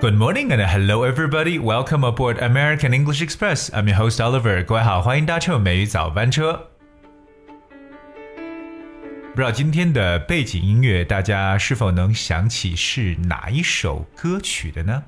Good morning and hello everybody. Welcome aboard American English Express. I'm your host Oliver. 各位好，欢迎搭乘美语早班车。不知道今天的背景音乐，大家是否能想起是哪一首歌曲的呢？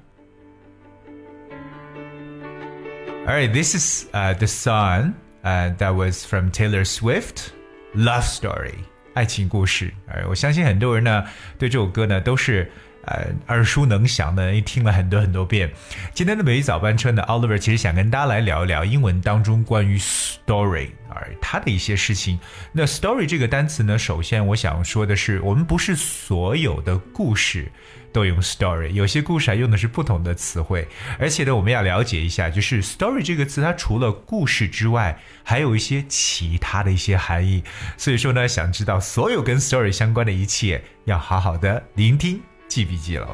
Alright, this is uh, the song uh, that was from Taylor Swift, "Love Story" 爱情故事。呃，我相信很多人呢对这首歌呢都是。 呃，耳熟能详的，听了很多很多遍。今天的每一早班车呢，Oliver 其实想跟大家来聊一聊英文当中关于 story 而它的一些事情。那 story 这个单词呢，首先我想说的是，我们不是所有的故事都用 story，有些故事还用的是不同的词汇。而且呢，我们要了解一下，就是 story 这个词，它除了故事之外，还有一些其他的一些含义。所以说呢，想知道所有跟 story 相关的一切，要好好的聆听。记笔记了。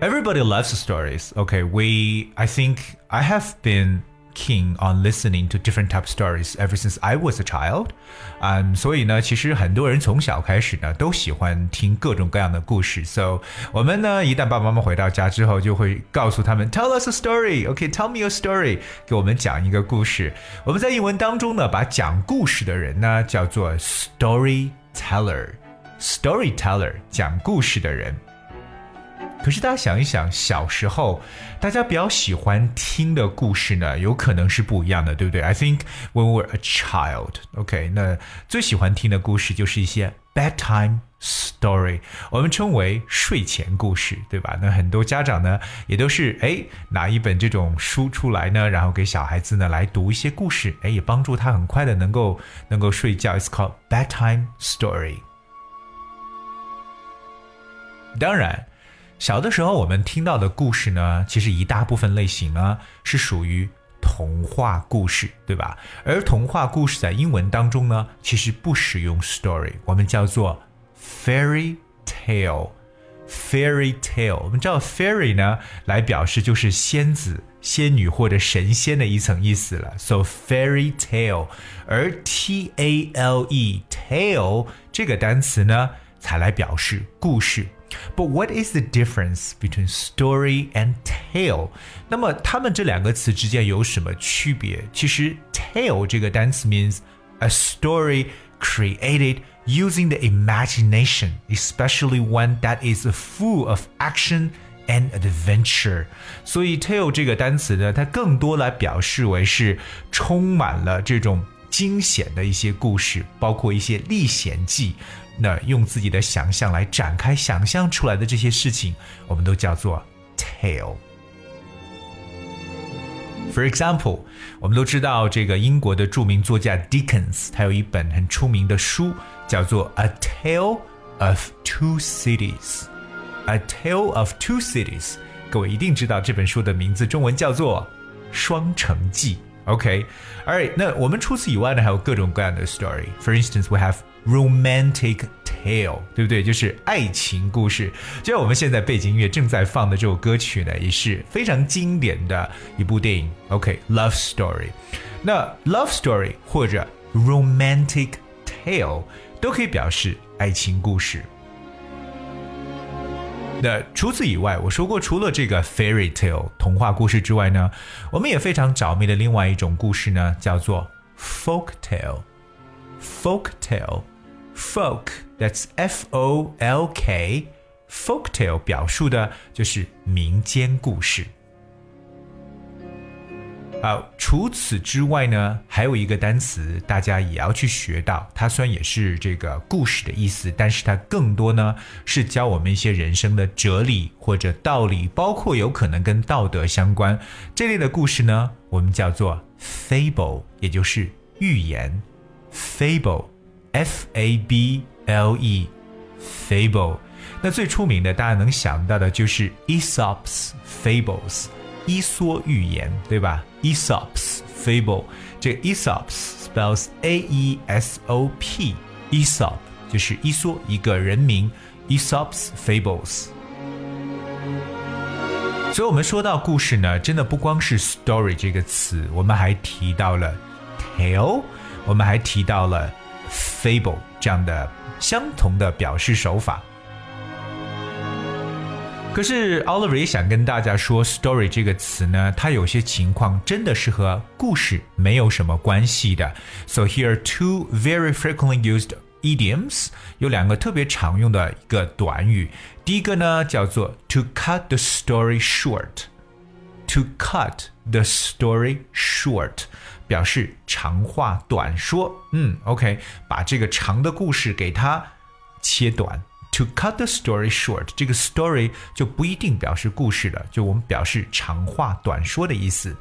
Everybody loves stories. Okay, we I think I have been keen on listening to different type of stories ever since I was a child. 嗯、um,，所以呢，其实很多人从小开始呢，都喜欢听各种各样的故事。So 我们呢，一旦爸爸妈妈回到家之后，就会告诉他们，Tell us a story. OK, tell me a story. 给我们讲一个故事。我们在英文当中呢，把讲故事的人呢叫做 storyteller。 storyteller 讲故事的人。可是大家想一想，小时候大家比较喜欢听的故事呢，有可能是不一样的，对不对？I think when we're a child，OK，、okay, 那最喜欢听的故事就是一些 bedtime story，我们称为睡前故事，对吧？那很多家长呢，也都是哎拿一本这种书出来呢，然后给小孩子呢来读一些故事，哎，也帮助他很快的能够能够睡觉。It's called bedtime story。当然。小的时候，我们听到的故事呢，其实一大部分类型呢是属于童话故事，对吧？而童话故事在英文当中呢，其实不使用 story，我们叫做 fairy tale。fairy tale，我们知道 fairy 呢，来表示就是仙子、仙女或者神仙的一层意思了。So fairy tale，而 t a l e tale 这个单词呢，才来表示故事。But what is the difference between story and tale？那么它们这两个词之间有什么区别？其实 tale 这个单词 means a story created using the imagination, especially one that is full of action and adventure。所以 tale 这个单词呢，它更多来表示为是充满了这种惊险的一些故事，包括一些历险记。那用自己的想象来展开想象出来的这些事情，我们都叫做 tale。 For example，我们都知道这个英国的着名作家 Dickens，他有一本很出名的书叫做《A Tale of Two Cities》。A Tale of Two Cities，各位一定知道这本书的名字中文叫做《双城记》。OK，Alright，那我们除此以外呢，还有各种各样的 story。For instance，we have romantic tale，对不对？就是爱情故事。就像我们现在背景音乐正在放的这首歌曲呢，也是非常经典的一部电影。OK，love story。那 love story 或者 romantic tale 都可以表示爱情故事。那除此以外，我说过，除了这个 fairy tale 童话故事之外呢，我们也非常着迷的另外一种故事呢，叫做 folk tale。Folk Tale，folk。That's F O L K，folktale 表述的就是民间故事。好，除此之外呢，还有一个单词大家也要去学到。它虽然也是这个故事的意思，但是它更多呢是教我们一些人生的哲理或者道理，包括有可能跟道德相关这类的故事呢，我们叫做 fable，也就是寓言 fable。F A B L E，fable。那最出名的，大家能想到的就是 Aesop's Fables，伊索寓言，对吧？Aesop's Fable，这 Aesop's spells A E S O P，Aesop 就是伊索一个人名，Aesop's Fables。所以，我们说到故事呢，真的不光是 story 这个词，我们还提到了 tale，我们还提到了。fable 这样的相同的表示手法。 可是 Oliver 也想跟大家说，story 这个词呢，它有些情况真的是和故事没有什么关系的。So here are two very frequently used idioms，有两个特别常用的一个短语。第一个呢叫做 to cut the story short。 To cut the story short，表示长话短说。嗯，OK，把这个长的故事给它切短。To cut the story short，这个 story 就不一定表示故事了，就我们表示长话短说的意思。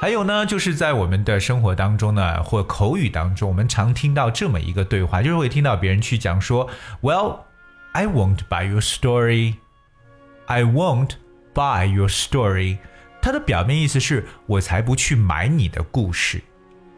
还有呢，就是在我们的生活当中呢，或口语当中，我们常听到这么一个对话，就是会听到别人去讲说，Well, I won't buy your story. I won't buy your story. 它的表面意思是我才不去买你的故事。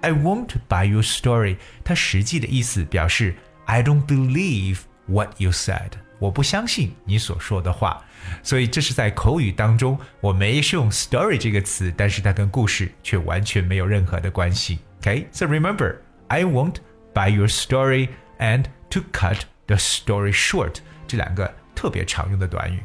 I won't buy your story。它实际的意思表示。I don't believe what you said。我不相信你所说的话。所以这是在口语当中，我没是用 story 这个词，但是它跟故事却完全没有任何的关系。OK，so remember, I won't buy your story and to cut the story short 这两个特别常用的短语。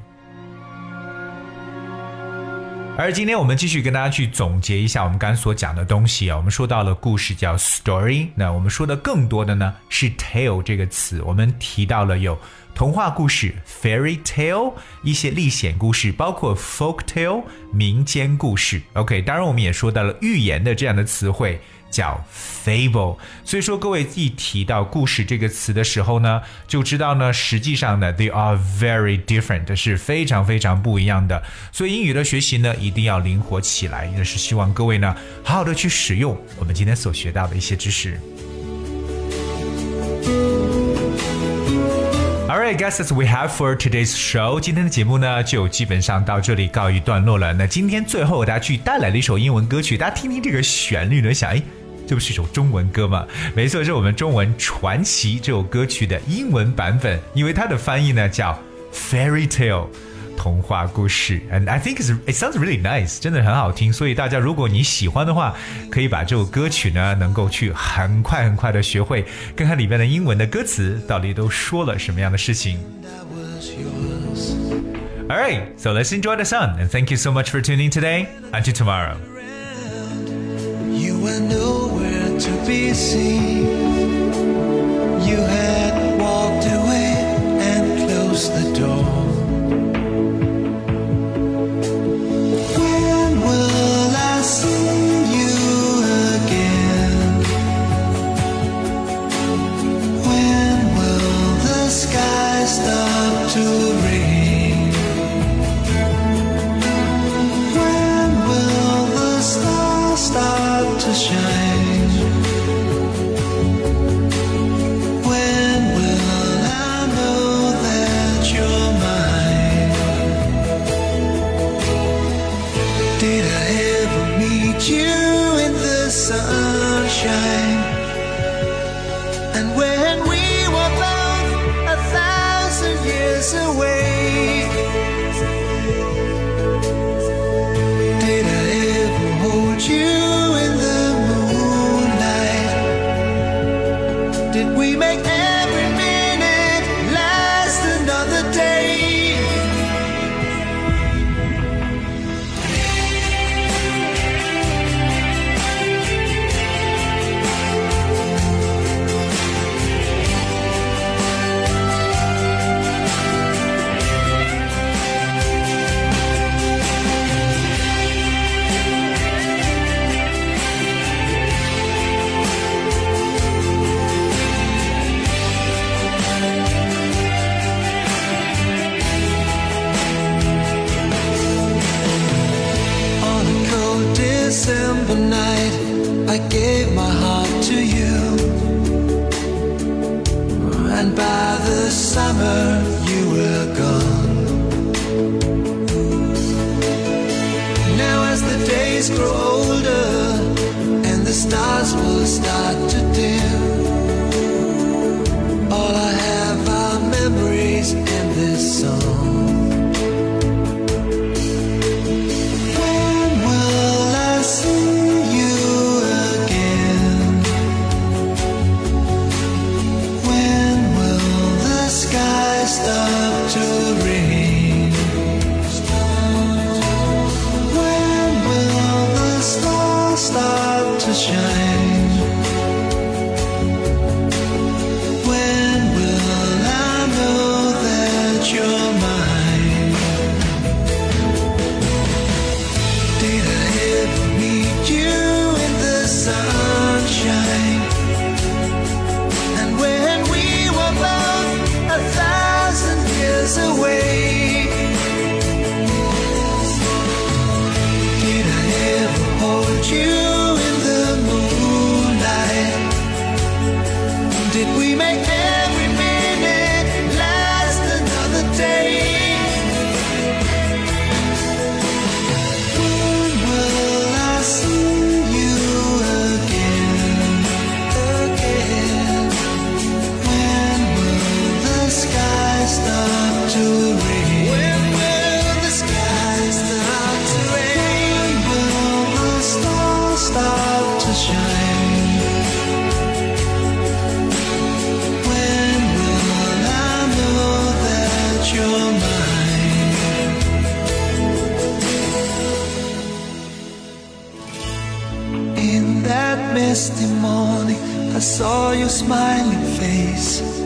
而今天我们继续跟大家去总结一下我们刚才所讲的东西啊，我们说到了故事叫 story，那我们说的更多的呢是 tale 这个词，我们提到了有童话故事 fairy tale，一些历险故事，包括 folk tale 民间故事。OK，当然我们也说到了寓言的这样的词汇。叫 fable，所以说各位一提到故事这个词的时候呢，就知道呢，实际上呢，they are very different，是非常非常不一样的。所以英语的学习呢，一定要灵活起来，也是希望各位呢，好好的去使用我们今天所学到的一些知识。All right, guys, that's we have for today's show。今天的节目呢，就基本上到这里告一段落了。那今天最后给，大家去带来了一首英文歌曲，大家听听这个旋律呢，想，哎。这不是一首中文歌吗？没错，是我们中文传奇这首歌曲的英文版本，因为它的翻译呢叫 Fairy Tale，童话故事。And I think it sounds really nice，真的很好听。所以大家如果你喜欢的话，可以把这首歌曲呢能够去很快很快的学会，看看里面的英文的歌词到底都说了什么样的事情。Alright, so let's enjoy the song and thank you so much for tuning today. Until tomorrow. to be seen. You had walked away and closed the door. When will I see you again? When will the sky stop to rain? Did I ever meet you in the sunshine? and by the summer you were gone. Now as the days grow older and the stars will misty morning, I saw your smiling face.